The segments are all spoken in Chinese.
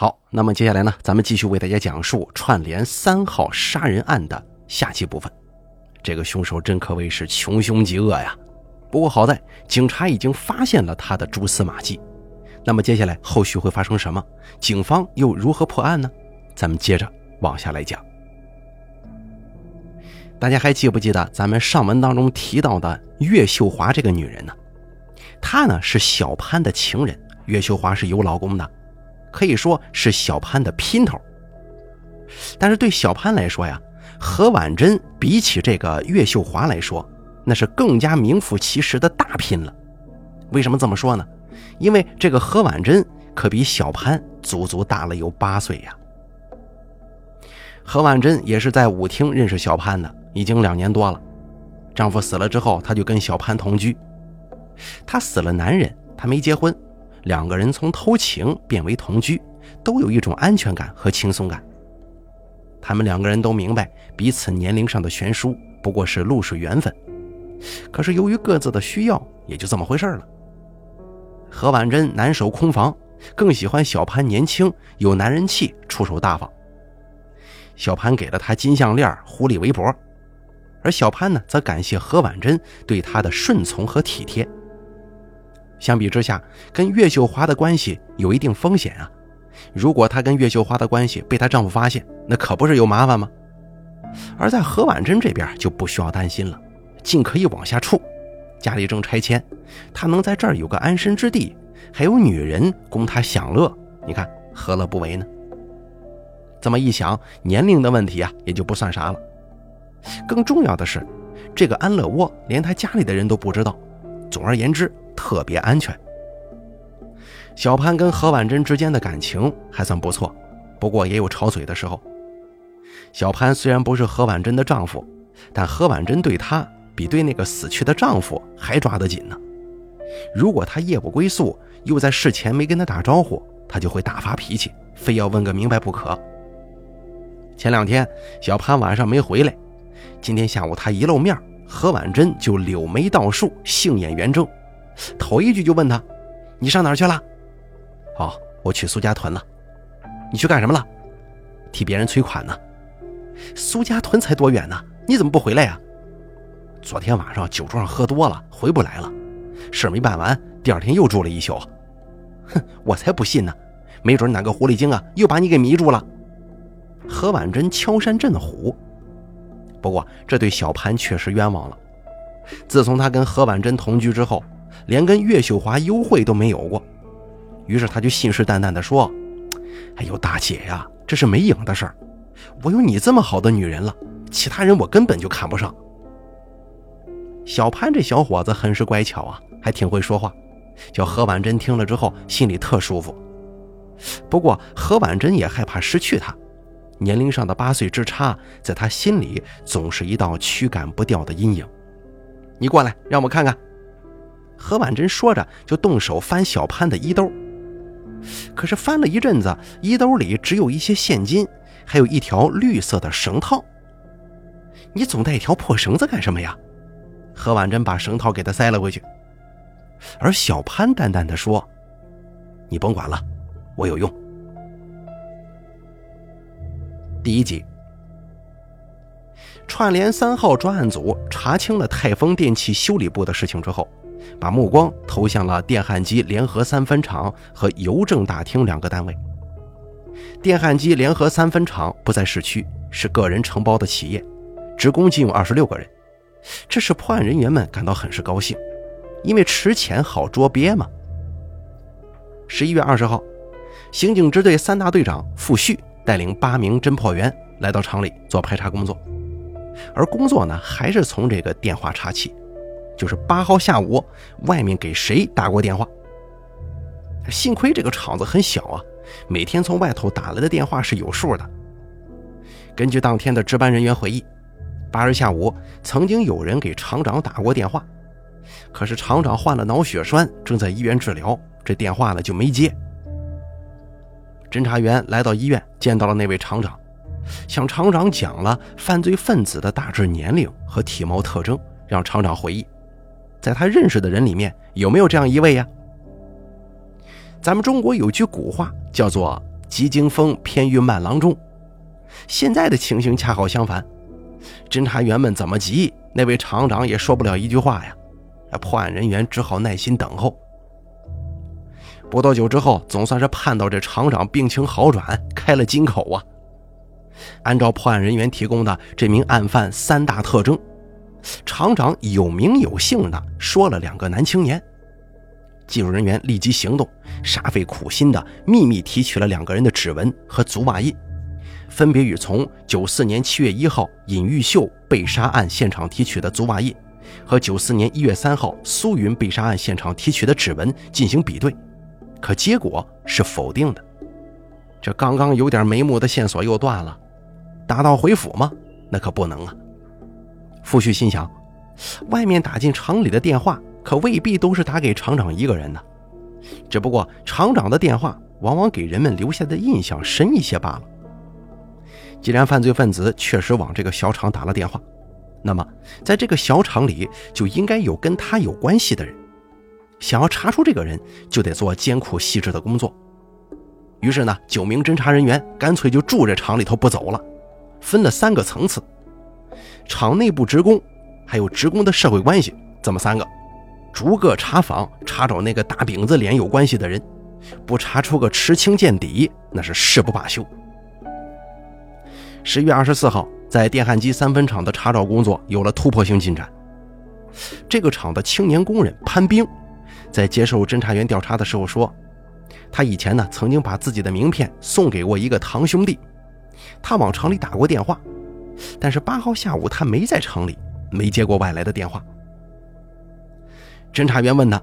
好，那么接下来呢，咱们继续为大家讲述串联三号杀人案的下期部分。这个凶手真可谓是穷凶极恶呀！不过好在警察已经发现了他的蛛丝马迹。那么接下来后续会发生什么？警方又如何破案呢？咱们接着往下来讲。大家还记不记得咱们上文当中提到的岳秀华这个女人呢？她呢是小潘的情人，岳秀华是有老公的，可以说是小潘的姘头。但是对小潘来说呀，何婉珍比起这个岳秀华来说，那是更加名副其实的大姘了。为什么这么说呢？因为这个何婉珍可比小潘足足大了有八岁呀。何婉珍也是在舞厅认识小潘的，已经两年多了。丈夫死了之后，她就跟小潘同居。她死了男人，她没结婚，两个人从偷情变为同居，都有一种安全感和轻松感。他们两个人都明白彼此年龄上的悬殊不过是露水缘分，可是由于各自的需要，也就这么回事了。何婉珍难守空房，更喜欢小潘年轻有男人气，出手大方。小潘给了她金项链、狐狸围脖，而小潘呢，则感谢何婉珍对他的顺从和体贴。相比之下，跟岳秀华的关系有一定风险啊。如果她跟岳秀华的关系被她丈夫发现，那可不是有麻烦吗？而在何婉珍这边就不需要担心了，尽可以往下处。家里正拆迁，她能在这儿有个安身之地，还有女人供她享乐，你看何乐不为呢？这么一想，年龄的问题啊也就不算啥了。更重要的是，这个安乐窝连她家里的人都不知道。总而言之，特别安全。小潘跟何婉珍之间的感情还算不错，不过也有吵嘴的时候。小潘虽然不是何婉珍的丈夫，但何婉珍对他。比对那个死去的丈夫还抓得紧呢。如果他夜不归宿，又在事前没跟他打招呼，他就会大发脾气，非要问个明白不可。前两天小潘晚上没回来，今天下午他一露面，何婉珍就柳眉倒竖，杏眼圆睁，头一句就问他：“你上哪儿去了？”“哦，我去苏家屯了。”“你去干什么了？”“替别人催款呢。”“苏家屯才多远呢？你怎么不回来呀？”昨天晚上酒桌上喝多了，回不来了，事没办完，第二天又住了一宿。哼，我才不信呢，没准哪个狐狸精啊，又把你给迷住了。何婉珍敲山震虎。不过这对小潘确实冤枉了。自从他跟何婉珍同居之后，连跟岳秀华幽会都没有过。于是他就信誓旦旦地说：“哎呦，大姐呀，这是没影的事儿。我有你这么好的女人了，其他人我根本就看不上。”小潘这小伙子很是乖巧啊，还挺会说话，叫何婉珍听了之后心里特舒服。不过何婉珍也害怕失去他，年龄上的八岁之差，在他心里总是一道驱赶不掉的阴影。你过来，让我看看。何婉珍说着就动手翻小潘的衣兜，可是翻了一阵子，衣兜里只有一些现金，还有一条绿色的绳套。你总带一条破绳子干什么呀？何婉珍把绳套给他塞了回去，而小潘淡淡的说：“你甭管了，我有用。”第一集，串联三号专案组查清了泰丰电器修理部的事情之后，把目光投向了电焊机联合三分厂和邮政大厅两个单位。电焊机联合三分厂不在市区，是个人承包的企业，职工仅有二十六个人。这是破案人员们感到很是高兴，因为迟钱好捉鳖嘛。十一月二十号，刑警支队三大队长付旭带领八名侦破员来到厂里做排查工作，而工作呢还是从这个电话查起，就是八号下午外面给谁打过电话。幸亏这个厂子很小啊，每天从外头打来的电话是有数的。根据当天的值班人员回忆。八日下午，曾经有人给厂长打过电话，可是厂长患了脑血栓，正在医院治疗，这电话呢就没接。侦查员来到医院，见到了那位厂长，向厂长讲了犯罪分子的大致年龄和体貌特征，让厂长回忆，在他认识的人里面有没有这样一位呀？咱们中国有句古话叫做“急惊风偏遇慢郎中。现在的情形恰好相反，侦查员们怎么急，那位厂长也说不了一句话呀。破案人员只好耐心等候。不多久之后，总算是盼到这厂长病情好转，开了金口啊。按照破案人员提供的这名案犯三大特征，厂长有名有姓的说了两个男青年。技术人员立即行动，煞费苦心的秘密提取了两个人的指纹和足袜印，分别与从九四年七月一号尹玉秀被杀案现场提取的足袜印，和九四年一月三号苏云被杀案现场提取的指纹进行比对。可结果是否定的，这刚刚有点眉目的线索又断了，打道回府吗？那可不能啊！傅旭心想，外面打进厂里的电话可未必都是打给厂长一个人的，只不过厂长的电话往往给人们留下的印象深一些罢了。既然犯罪分子确实往这个小厂打了电话，那么在这个小厂里就应该有跟他有关系的人。想要查出这个人，就得做艰苦细致的工作。于是呢，九名侦查人员干脆就住这厂里头不走了，分了三个层次：厂内部职工，还有职工的社会关系，这么三个，逐个查访，查找那个大饼子脸有关系的人，不查出个持清见底，那是誓不罢休。十月二十四号，在电焊机三分厂的查找工作有了突破性进展。这个厂的青年工人潘兵。在接受侦查员调查的时候说，他以前呢曾经把自己的名片送给过一个堂兄弟，他往厂里打过电话，但是八号下午他没在城里，没接过外来的电话。侦查员问他：“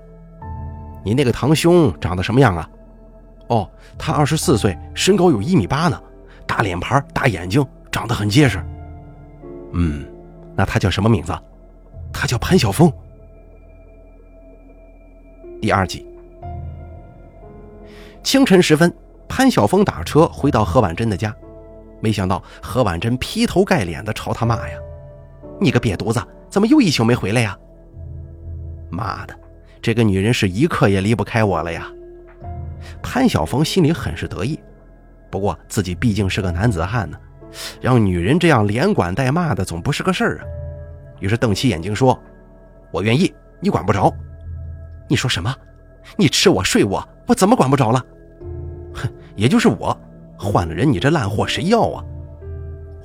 你那个堂兄长得什么样啊？”“哦，他二十四岁，身高有一米八呢，大脸盘，大眼睛，长得很结实。”“嗯，那他叫什么名字？”“他叫潘晓峰。”第二集，清晨时分，潘晓峰打车回到何婉珍的家，没想到何婉珍劈头盖脸的朝他骂呀：“你个瘪犊子，怎么又一宿没回来呀？”妈的，这个女人是一刻也离不开我了呀！潘晓峰心里很是得意，不过自己毕竟是个男子汉呢，让女人这样连管带骂的总不是个事儿啊。于是瞪起眼睛说：“我愿意，你管不着。”你说什么？你吃我睡我，我怎么管不着了？哼，也就是我换了人，你这烂货谁要啊？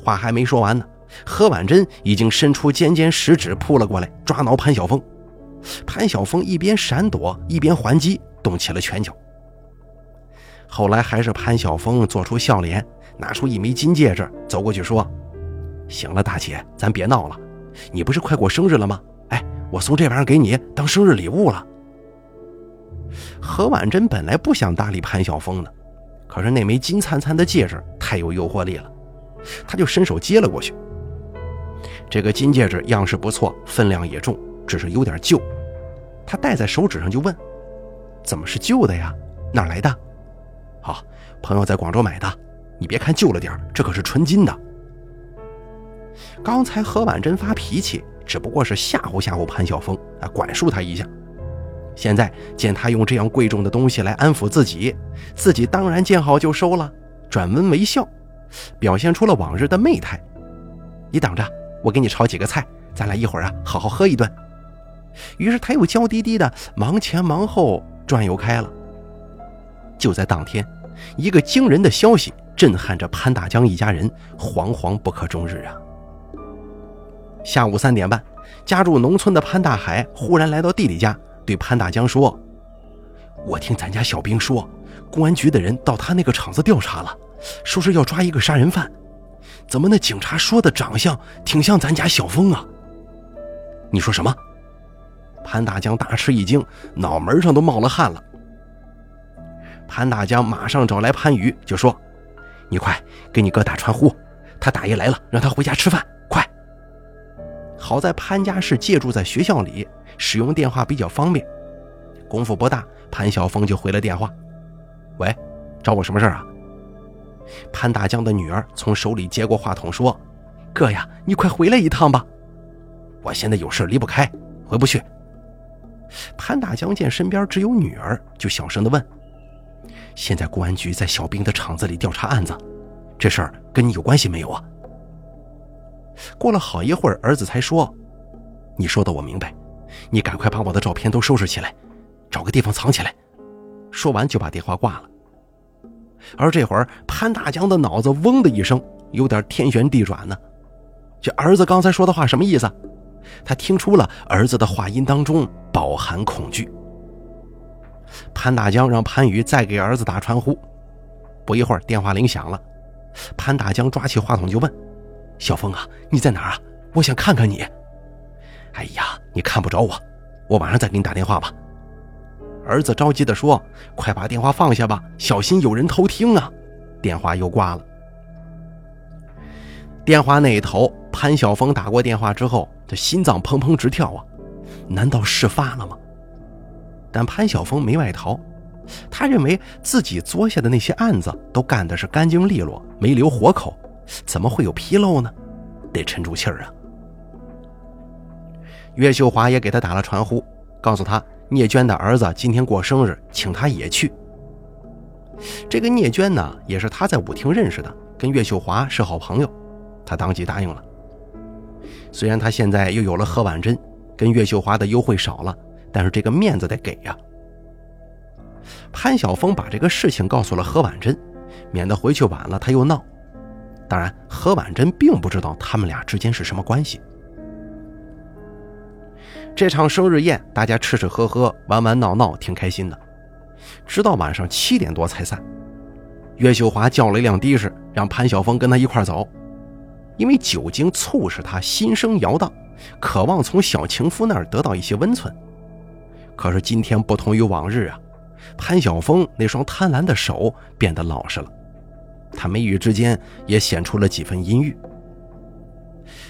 话还没说完呢，何婉珍已经伸出尖尖食指扑了过来，抓挠潘晓峰。潘晓峰一边闪躲一边还击，动起了拳脚。后来还是潘晓峰做出笑脸，拿出一枚金戒指，走过去说：“行了，大姐，咱别闹了。你不是快过生日了吗？哎，我送这玩意儿给你当生日礼物了。”何婉珍本来不想搭理潘晓峰的，可是那枚金灿灿的戒指太有诱惑力了，他就伸手接了过去。这个金戒指样式不错，分量也重，只是有点旧。他戴在手指上就问：“怎么是旧的呀？哪来的？”“好，朋友在广州买的。你别看旧了点这可是纯金的。”刚才何婉珍发脾气，只不过是吓唬吓唬潘晓峰，啊，管束他一下。现在见他用这样贵重的东西来安抚自己，自己当然见好就收了，转温为笑，表现出了往日的媚态。你等着，我给你炒几个菜，咱俩一会儿啊好好喝一顿。于是他又娇滴滴的忙前忙后转悠开了。就在当天，一个惊人的消息震撼着潘大江一家人，惶惶不可终日啊！下午三点半，家住农村的潘大海忽然来到弟弟家。对潘大江说：“我听咱家小兵说，公安局的人到他那个厂子调查了，说是要抓一个杀人犯。怎么那警察说的长相挺像咱家小峰啊？”你说什么？潘大江大吃一惊，脑门上都冒了汗了。潘大江马上找来潘宇，就说：“你快给你哥打传呼，他大爷来了，让他回家吃饭，快！”好在潘家是借住在学校里。使用电话比较方便，功夫不大，潘晓峰就回了电话：“喂，找我什么事啊？”潘大江的女儿从手里接过话筒说：“哥呀，你快回来一趟吧，我现在有事离不开，回不去。”潘大江见身边只有女儿，就小声的问：“现在公安局在小兵的厂子里调查案子，这事儿跟你有关系没有啊？”过了好一会儿，儿子才说：“你说的我明白，你赶快把我的照片都收拾起来，找个地方藏起来。”说完就把电话挂了。而这会儿，潘大江的脑子嗡的一声，有点天旋地转呢。这儿子刚才说的话什么意思？他听出了儿子的话音当中饱含恐惧。潘大江让潘宇再给儿子打传呼。不一会儿，电话铃响了。潘大江抓起话筒就问：“小峰啊，你在哪儿啊？我想看看你。”“哎呀，你看不着我，我晚上再给你打电话吧。”儿子着急地说：“快把电话放下吧，小心有人偷听啊！”电话又挂了。电话那一头，潘晓峰打过电话之后，这心脏砰砰直跳啊！难道事发了吗？但潘晓峰没外逃，他认为自己做下的那些案子都干的是干净利落，没留活口，怎么会有纰漏呢？得沉住气儿啊！岳秀华也给他打了传呼，告诉他。聂娟的儿子今天过生日，请他也去。这个聂娟呢，也是他在舞厅认识的，跟岳秀华是好朋友，他当即答应了。虽然他现在又有了何婉珍，跟岳秀华的优惠少了，但是这个面子得给呀。潘晓峰把这个事情告诉了何婉珍，免得回去晚了他又闹。当然，何婉珍并不知道他们俩之间是什么关系。这场生日宴，大家吃吃喝喝，玩玩闹闹，挺开心的。直到晚上七点多才散。岳秀华叫了一辆的士，让潘晓峰跟他一块走，因为酒精促使他心生摇荡，渴望从小情夫那儿得到一些温存。可是今天不同于往日啊，潘晓峰那双贪婪的手变得老实了，他眉宇之间也显出了几分阴郁。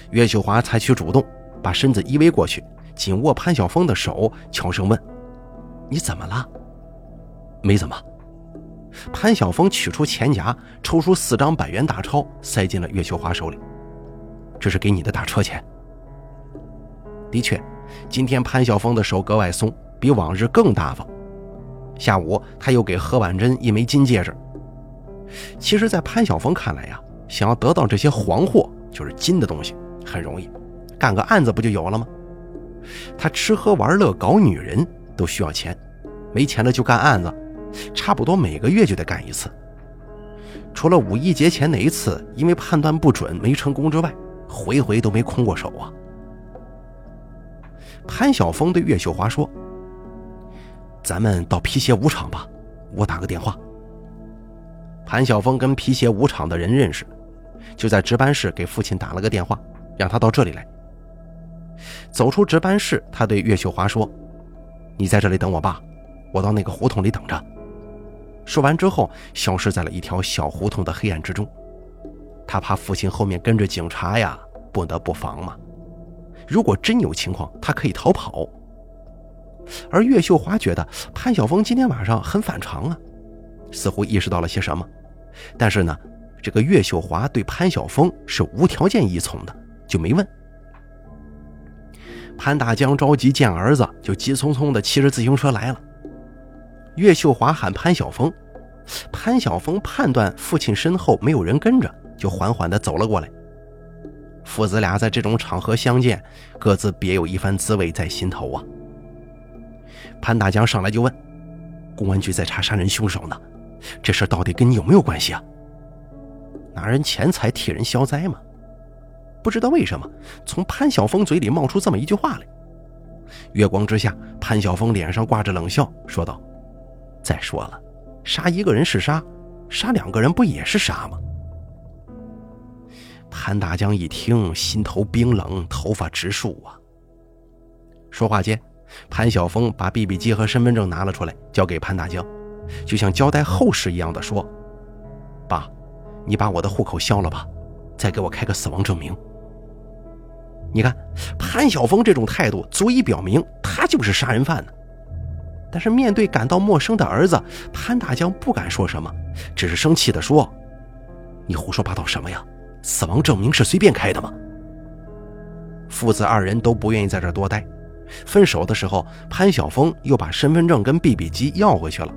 岳秀华采取主动，把身子依偎过去。紧握潘晓峰的手，悄声问：“你怎么了？”“没怎么。”潘晓峰取出钱夹，抽出四张百元大钞，塞进了岳秀华手里。“这是给你的打车钱。”的确，今天潘晓峰的手格外松，比往日更大方。下午，他又给何婉珍一枚金戒指。其实，在潘晓峰看来呀，想要得到这些黄货，就是金的东西，很容易，干个案子不就有了吗？他吃喝玩乐搞女人都需要钱，没钱了就干案子，差不多每个月就得干一次。除了五一节前那一次因为判断不准没成功之外，回回都没空过手啊。潘晓峰对岳秀华说：“咱们到皮鞋舞厂吧，我打个电话。”潘晓峰跟皮鞋舞厂的人认识，就在值班室给父亲打了个电话，让他到这里来。走出值班室，他对岳秀华说：“你在这里等我爸，我到那个胡同里等着。”说完之后，消失在了一条小胡同的黑暗之中。他怕父亲后面跟着警察呀，不得不防嘛。如果真有情况，他可以逃跑。而岳秀华觉得潘晓峰今天晚上很反常啊，似乎意识到了些什么。但是呢，这个岳秀华对潘晓峰是无条件依从的，就没问。潘大江着急见儿子，就急匆匆地骑着自行车来了。岳秀华喊潘晓峰，潘晓峰判断父亲身后没有人跟着，就缓缓地走了过来。父子俩在这种场合相见，各自别有一番滋味在心头啊。潘大江上来就问：“公安局在查杀人凶手呢，这事到底跟你有没有关系啊？拿人钱财替人消灾吗？”不知道为什么，从潘晓峰嘴里冒出这么一句话来。月光之下，潘晓峰脸上挂着冷笑，说道：“再说了，杀一个人是杀，杀两个人不也是杀吗？”潘大江一听，心头冰冷，头发直竖啊。说话间，潘晓峰把 BB 机和身份证拿了出来，交给潘大江，就像交代后事一样的说：“爸，你把我的户口销了吧，再给我开个死亡证明。”你看，潘晓峰这种态度足以表明他就是杀人犯呢。但是面对感到陌生的儿子，潘大江不敢说什么，只是生气地说：“你胡说八道什么呀？死亡证明是随便开的吗？”父子二人都不愿意在这多待。分手的时候，潘晓峰又把身份证跟 BB 机要回去了。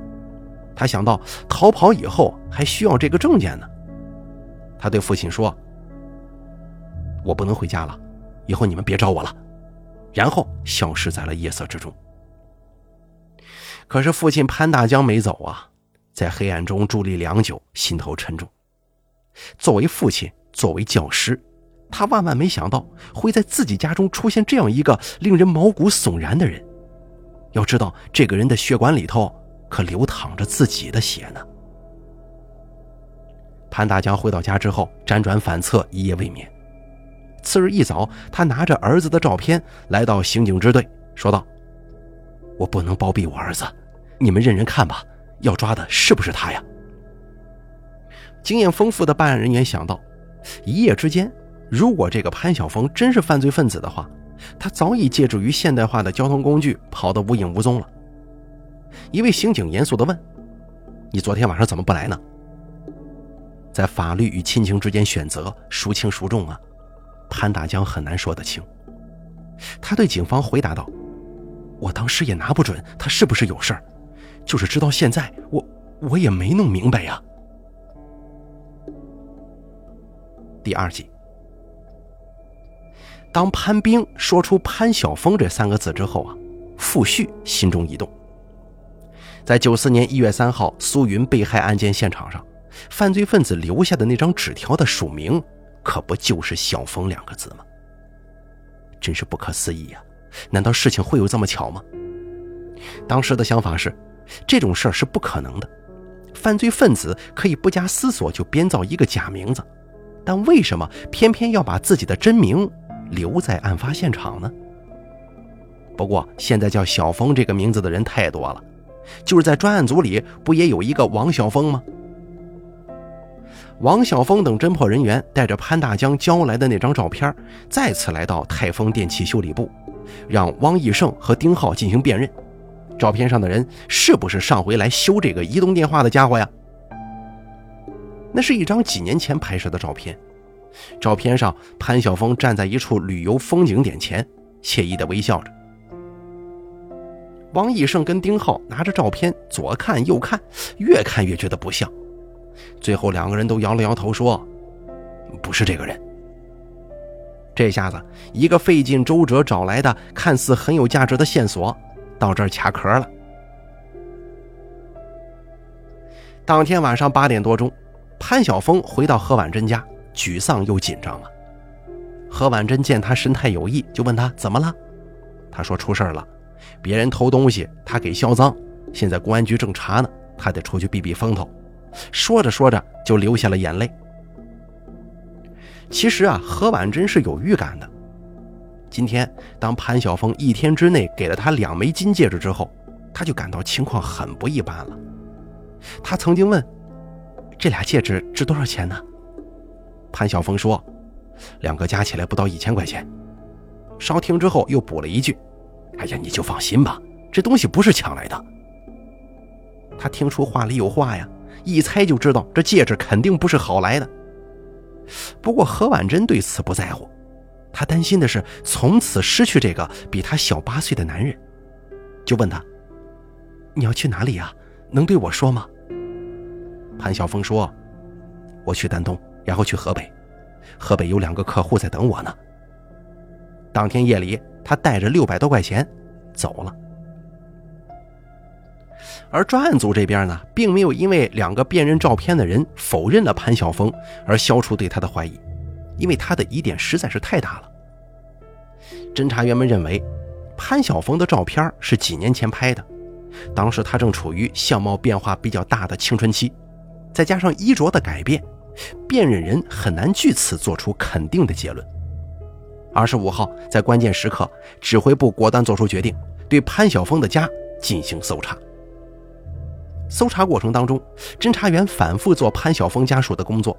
他想到逃跑以后还需要这个证件呢。他对父亲说：“我不能回家了，以后你们别找我了。”然后消失在了夜色之中。可是父亲潘大江没走啊，在黑暗中伫立良久，心头沉重。作为父亲，作为教师，他万万没想到会在自己家中出现这样一个令人毛骨悚然的人。要知道，这个人的血管里头可流淌着自己的血呢。潘大江回到家之后，辗转反侧，一夜未眠。次日一早，他拿着儿子的照片来到刑警支队，说道：“我不能包庇我儿子，你们认认看吧，要抓的是不是他呀？”经验丰富的办案人员想到，一夜之间，如果这个潘晓峰真是犯罪分子的话，他早已借助于现代化的交通工具跑得无影无踪了。一位刑警严肃地问：“你昨天晚上怎么不来呢？”在法律与亲情之间选择，孰轻孰重啊？潘大江很难说得清。他对警方回答道：“我当时也拿不准他是不是有事儿，就是直到现在，我我也没弄明白呀。”第二集，当潘兵说出潘晓峰这三个字之后啊，傅旭心中一动。在九四年一月三号苏云被害案件现场上，犯罪分子留下的那张纸条的署名。可不就是小峰两个字吗？真是不可思议呀！难道事情会有这么巧吗？当时的想法是，这种事儿是不可能的。犯罪分子可以不加思索就编造一个假名字，但为什么偏偏要把自己的真名留在案发现场呢？不过现在叫小峰这个名字的人太多了，就是在专案组里不也有一个王小峰吗？王晓峰等侦破人员带着潘大江交来的那张照片，再次来到泰丰电器修理部，让汪义胜和丁浩进行辨认。照片上的人是不是上回来修这个移动电话的家伙呀？那是一张几年前拍摄的照片。照片上，潘晓峰站在一处旅游风景点前，惬意地微笑着。汪义胜跟丁浩拿着照片左看右看，越看越觉得不像。最后，两个人都摇了摇头，说：“不是这个人。”这下子，一个费尽周折找来的看似很有价值的线索，到这儿卡壳了。当天晚上八点多钟，潘晓峰回到何婉珍家，沮丧又紧张了。何婉珍见他神态有异，就问他怎么了。他说：“出事了，别人偷东西，他给销赃，现在公安局正查呢，他得出去避避风头。”说着说着就流下了眼泪。其实啊，何婉珍是有预感的。今天，当潘晓峰一天之内给了他两枚金戒指之后，他就感到情况很不一般了。他曾经问：“这俩戒指值多少钱呢？”潘晓峰说：“两个加起来不到一千块钱。”稍听之后又补了一句：“哎呀，你就放心吧，这东西不是抢来的。”他听出话里有话呀。一猜就知道这戒指肯定不是好来的。不过何婉珍对此不在乎，她担心的是从此失去这个比她小八岁的男人，就问他：“你要去哪里呀？能对我说吗？”潘晓峰说：“我去丹东，然后去河北，河北有两个客户在等我呢。”当天夜里，他带着六百多块钱走了。而专案组这边呢，并没有因为两个辨认照片的人否认了潘晓峰而消除对他的怀疑，因为他的疑点实在是太大了。侦查员们认为，潘晓峰的照片是几年前拍的，当时他正处于相貌变化比较大的青春期，再加上衣着的改变，辨认人很难据此做出肯定的结论。二十五号，在关键时刻，指挥部果断做出决定，对潘晓峰的家进行搜查。搜查过程当中，侦查员反复做潘晓峰家属的工作。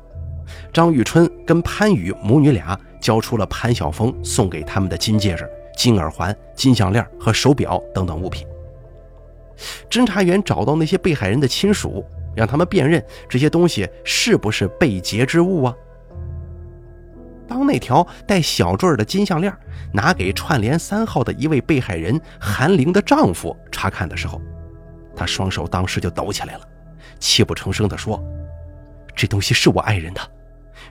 张玉春跟潘宇母女俩交出了潘晓峰送给他们的金戒指、金耳环、金项链和手表等等物品。侦查员找到那些被害人的亲属，让他们辨认这些东西是不是被劫之物啊。当那条带小坠的金项链拿给串联三号的一位被害人韩玲的丈夫查看的时候，他双手当时就抖起来了，泣不成声地说：“这东西是我爱人的，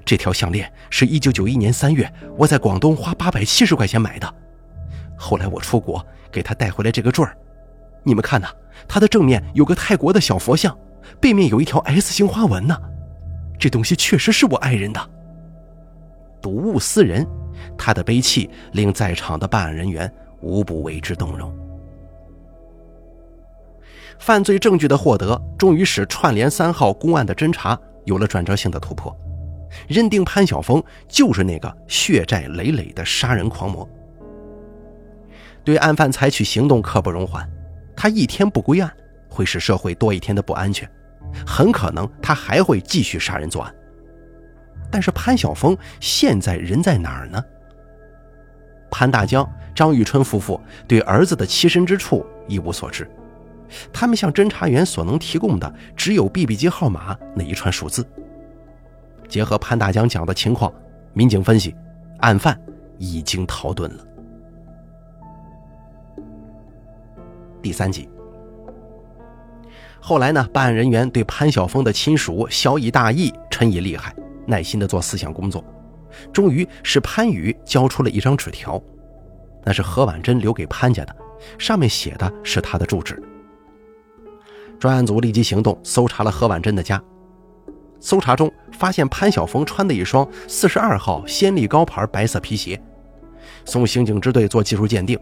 这条项链是一九九一年三月我在广东花八百七十块钱买的，后来我出国给他带回来这个坠儿，你们看呐，它的正面有个泰国的小佛像，背面有一条 S 型花纹呢，这东西确实是我爱人的。”睹物思人，他的悲泣令在场的办案人员无不为之动容。犯罪证据的获得，终于使串联三号公案的侦查有了转折性的突破，认定潘晓峰就是那个血债累累的杀人狂魔。对案犯采取行动刻不容缓，他一天不归案，会使社会多一天的不安全，很可能他还会继续杀人作案。但是潘晓峰现在人在哪儿呢？潘大江、张玉春夫妇对儿子的栖身之处一无所知，他们向侦查员所能提供的只有 BB 机号码那一串数字。结合潘大江讲的情况，民警分析，案犯已经逃遁了。第三集，后来呢？办案人员对潘晓峰的亲属小以大义，陈以厉害。耐心地做思想工作，终于是潘宇交出了一张纸条，那是何婉珍留给潘家的，上面写的是他的住址。专案组立即行动，搜查了何婉珍的家。搜查中发现潘晓峰穿的一双四十二号仙力高牌白色皮鞋，送刑警支队做技术鉴定。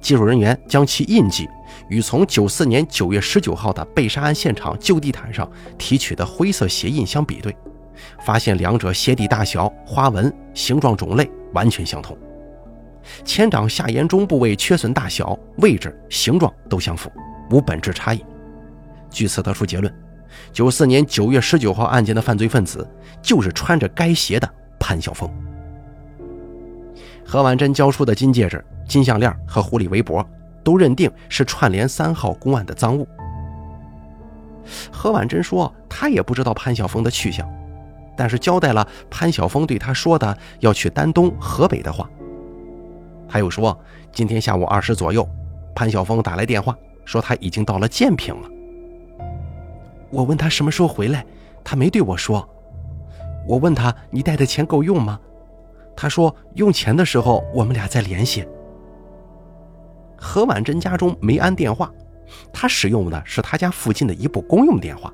技术人员将其印记与从九四年九月十九号的被杀案现场旧地毯上提取的灰色鞋印相比对。发现两者鞋底大小、花纹、形状、种类完全相同，前掌下沿中部位缺损大小、位置、形状都相符，无本质差异。据此得出结论：九四年九月十九号案件的犯罪分子就是穿着该鞋的潘晓峰。何婉珍交出的金戒指、金项链和狐狸围脖都认定是串联三号公案的赃物。何婉珍说，她也不知道潘晓峰的去向。但是交代了潘晓峰对他说的要去丹东河北的话，还有说今天下午二时左右，潘晓峰打来电话说他已经到了建平了。我问他什么时候回来，他没对我说。我问他你带的钱够用吗？他说用钱的时候我们俩再联系。何婉珍家中没安电话，他使用的是他家附近的一部公用电话。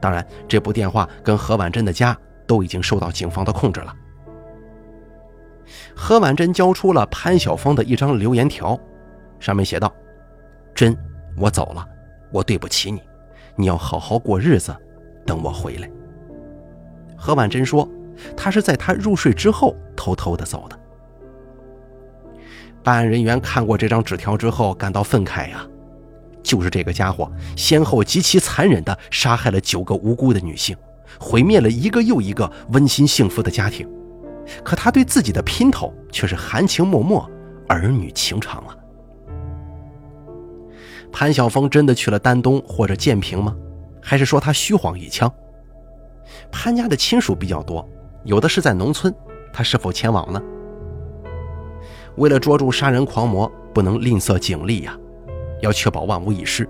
当然，这部电话跟何婉珍的家都已经受到警方的控制了。何婉珍交出了潘晓峰的一张留言条，上面写道：“珍，我走了，我对不起你，你要好好过日子，等我回来。”何婉珍说，她是在他入睡之后偷偷的走的。办案人员看过这张纸条之后，感到愤慨呀。就是这个家伙，先后极其残忍地杀害了九个无辜的女性，毁灭了一个又一个温馨幸福的家庭。可他对自己的姘头却是含情脉脉，儿女情长啊。潘晓峰真的去了丹东或者建平吗？还是说他虚晃一枪？潘家的亲属比较多，有的是在农村，他是否前往呢？为了捉住杀人狂魔，不能吝啬警力呀。要确保万无一失，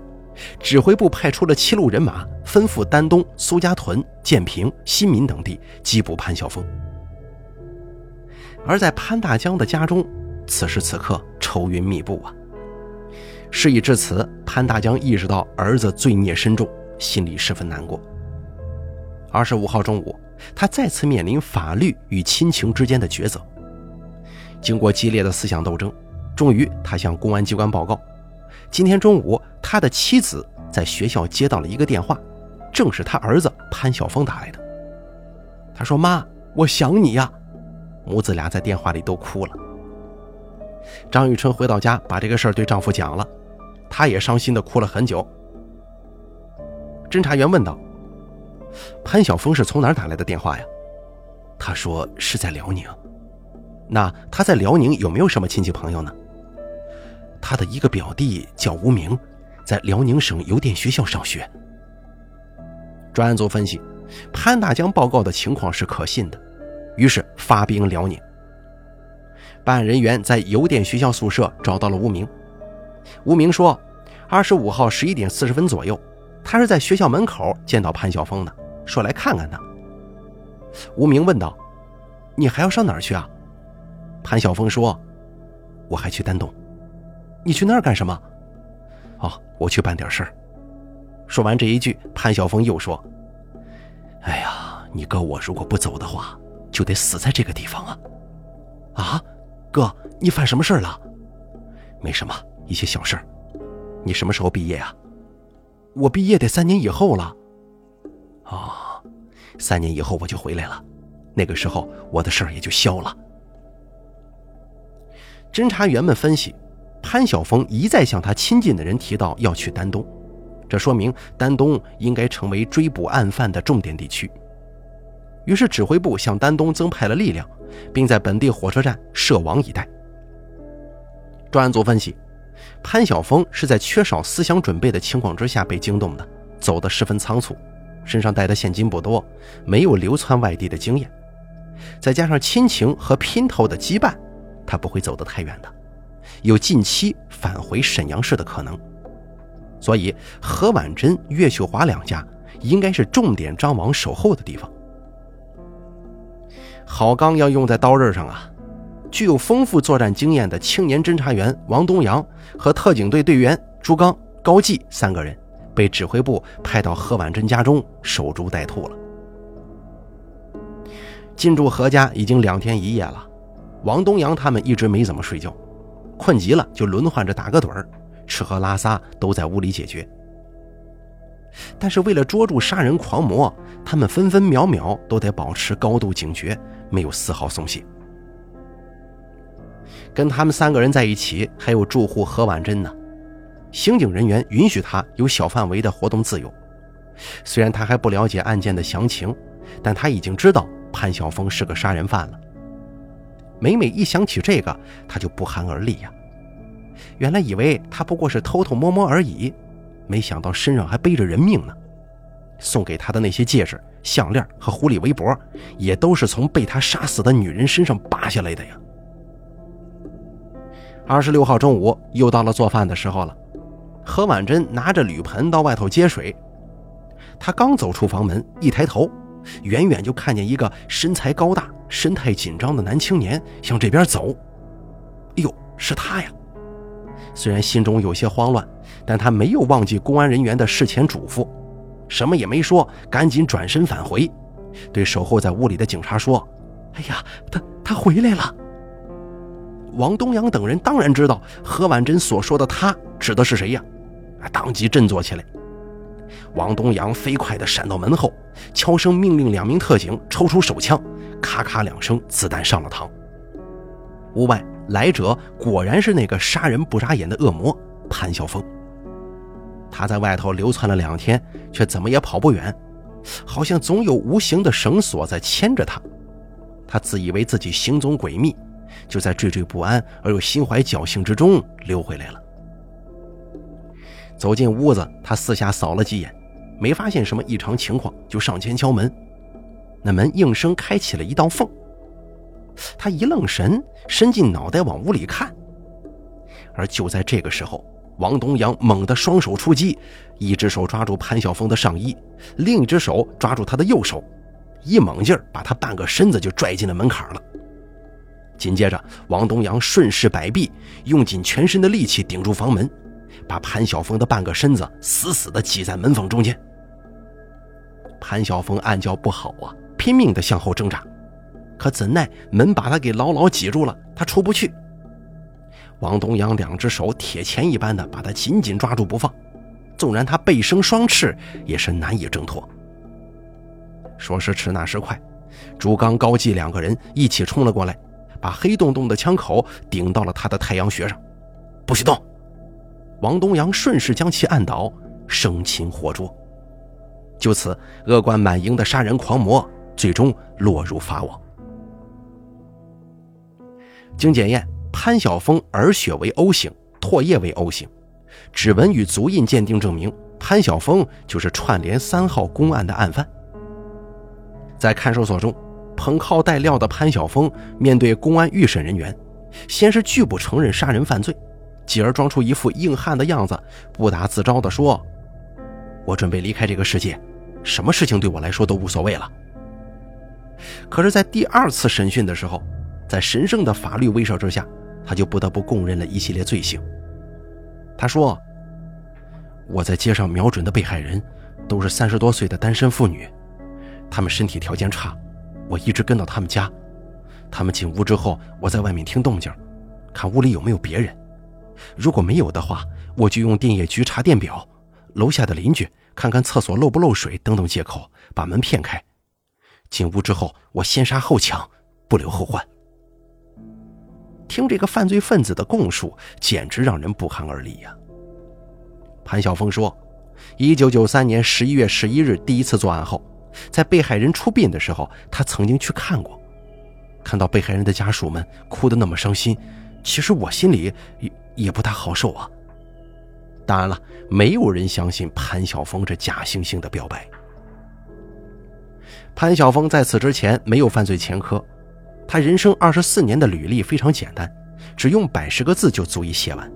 指挥部派出了七路人马，吩咐丹东、苏家屯、建平、新民等地缉捕潘晓峰。而在潘大江的家中，此时此刻愁云密布啊。事已至此，潘大江意识到儿子罪孽深重，心里十分难过。二十五号中午，他再次面临法律与亲情之间的抉择。经过激烈的思想斗争，终于他向公安机关报告。今天中午，他的妻子在学校接到了一个电话，正是他儿子潘晓峰打来的。他说：“妈，我想你呀。”母子俩在电话里都哭了。张玉春回到家，把这个事儿对丈夫讲了，他也伤心的哭了很久。侦查员问道：“潘晓峰是从哪儿打来的电话呀？”他说：“是在辽宁。”那他在辽宁有没有什么亲戚朋友呢？他的一个表弟叫吴明，在辽宁省邮电学校上学。专案组分析，潘大江报告的情况是可信的，于是发兵辽宁。办案人员在邮电学校宿舍找到了吴明。吴明说，二十五号十一点四十分左右，他是在学校门口见到潘晓峰的，说来看看他。吴明问道：“你还要上哪儿去啊？”潘晓峰说：“我还去丹东。”你去那儿干什么？哦，我去办点事儿。说完这一句，潘晓峰又说：“哎呀，你哥我如果不走的话，就得死在这个地方啊！”啊，哥，你犯什么事儿了？没什么，一些小事儿。你什么时候毕业啊？我毕业得三年以后了。哦，三年以后我就回来了，那个时候我的事儿也就消了。侦查员们分析。潘晓峰一再向他亲近的人提到要去丹东，这说明丹东应该成为追捕案犯的重点地区。于是指挥部向丹东增派了力量，并在本地火车站设网以待。专案组分析，潘晓峰是在缺少思想准备的情况之下被惊动的，走得十分仓促，身上带的现金不多，没有流窜外地的经验，再加上亲情和姘头的羁绊，他不会走得太远的。有近期返回沈阳市的可能，所以何婉珍、岳秀华两家应该是重点张王守候的地方。好钢要用在刀刃上啊！具有丰富作战经验的青年侦查员王东阳和特警队队员朱刚、高继三个人被指挥部派到何婉珍家中守株待兔了。进驻何家已经两天一夜了，王东阳他们一直没怎么睡觉。困极了，就轮换着打个盹儿，吃喝拉撒都在屋里解决。但是为了捉住杀人狂魔，他们分分秒秒都得保持高度警觉，没有丝毫松懈。跟他们三个人在一起，还有住户何婉珍呢。刑警人员允许他有小范围的活动自由。虽然他还不了解案件的详情，但他已经知道潘晓峰是个杀人犯了。每每一想起这个，他就不寒而栗呀。原来以为他不过是偷偷摸摸而已，没想到身上还背着人命呢。送给他的那些戒指、项链和狐狸围脖，也都是从被他杀死的女人身上扒下来的呀。二十六号中午，又到了做饭的时候了。何婉珍拿着铝盆到外头接水，她刚走出房门，一抬头。远远就看见一个身材高大、神态紧张的男青年向这边走。哎呦，是他呀！虽然心中有些慌乱，但他没有忘记公安人员的事前嘱咐，什么也没说，赶紧转身返回，对守候在屋里的警察说：“哎呀，他他回来了！”王东阳等人当然知道何婉珍所说的“他”指的是谁呀，当即振作起来。王东阳飞快地闪到门后，悄声命令两名特警抽出手枪，咔咔两声，子弹上了膛。屋外来者果然是那个杀人不眨眼的恶魔潘晓峰。他在外头流窜了两天，却怎么也跑不远，好像总有无形的绳索在牵着他。他自以为自己行踪诡秘，就在惴惴不安而又心怀侥幸之中溜回来了。走进屋子，他四下扫了几眼。没发现什么异常情况，就上前敲门。那门应声开启了一道缝。他一愣神，伸进脑袋往屋里看。而就在这个时候，王东阳猛地双手出击，一只手抓住潘晓峰的上衣，另一只手抓住他的右手，一猛劲儿把他半个身子就拽进了门槛了。紧接着，王东阳顺势摆臂，用尽全身的力气顶住房门，把潘晓峰的半个身子死死地挤在门缝中间。潘晓峰暗叫不好啊，拼命地向后挣扎，可怎奈门把他给牢牢挤住了，他出不去。王东阳两只手铁钳一般的把他紧紧抓住不放，纵然他背生双翅，也是难以挣脱。说时迟，那时快，朱刚、高继两个人一起冲了过来，把黑洞洞的枪口顶到了他的太阳穴上，不许动！王东阳顺势将其按倒，生擒活捉。就此，恶贯满盈的杀人狂魔最终落入法网。经检验，潘晓峰耳血为 O 型，唾液为 O 型，指纹与足印鉴定证明，潘晓峰就是串联三号公案的案犯。在看守所中，横靠带料的潘晓峰面对公安预审人员，先是拒不承认杀人犯罪，继而装出一副硬汉的样子，不打自招地说。我准备离开这个世界，什么事情对我来说都无所谓了。可是，在第二次审讯的时候，在神圣的法律威慑之下，他就不得不供认了一系列罪行。他说：“我在街上瞄准的被害人，都是三十多岁的单身妇女，她们身体条件差，我一直跟到他们家。他们进屋之后，我在外面听动静，看屋里有没有别人。如果没有的话，我就用电业局查电表，楼下的邻居看看厕所漏不漏水等等借口把门骗开。进屋之后，我先杀后抢，不留后患。”听这个犯罪分子的供述，简直让人不寒而栗呀。潘晓峰说，一九九三年十一月十一日第一次作案后，在被害人出殡的时候，他曾经去看过。看到被害人的家属们哭得那么伤心，其实我心里也也不大好受啊。当然了，没有人相信潘晓峰这假惺惺的表白。潘晓峰在此之前没有犯罪前科。他人生二十四年的履历非常简单，只用百十个字就足以写完。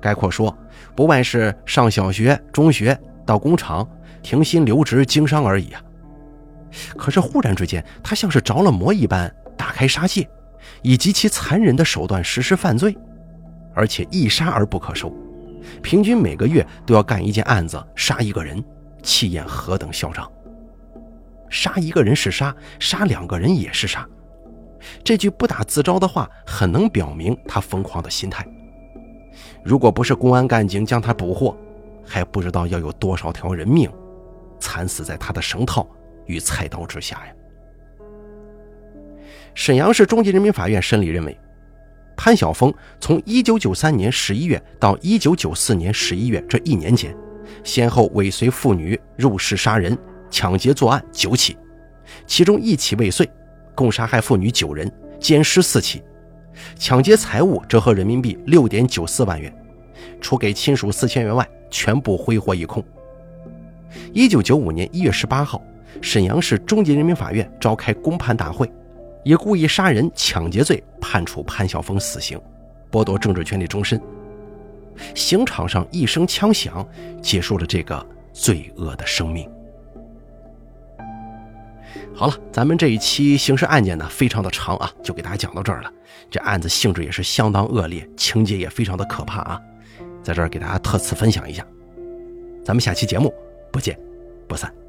概括说，不外是上小学、中学，到工厂停薪留职经商而已啊。可是忽然之间，他像是着了魔一般，大开杀戒，以极其残忍的手段实施犯罪，而且一杀而不可收，平均每个月都要干一件案子，杀一个人，气焰何等嚣张！杀一个人是杀，杀两个人也是杀。这句不打自招的话，很能表明他疯狂的心态。如果不是公安干警将他捕获，还不知道要有多少条人命惨死在他的绳套与菜刀之下呀！沈阳市中级人民法院审理认为，潘晓峰从1993年11月到1994年11月这一年间，先后尾随妇女入室杀人、抢劫作案九起，其中一起未遂。共杀害妇女九人，奸尸四起，抢劫财物折合人民币六点九四万元，除给亲属四千元外，全部挥霍一空。一九九五年一月十八号，沈阳市中级人民法院召开公判大会，以故意杀人、抢劫罪判处潘晓峰死刑，剥夺政治权利终身。刑场上一声枪响，结束了这个罪恶的生命。好了，咱们这一期刑事案件呢，非常的长啊，就给大家讲到这儿了。这案子性质也是相当恶劣，情节也非常的可怕啊，在这儿给大家特此分享一下。咱们下期节目不见不散。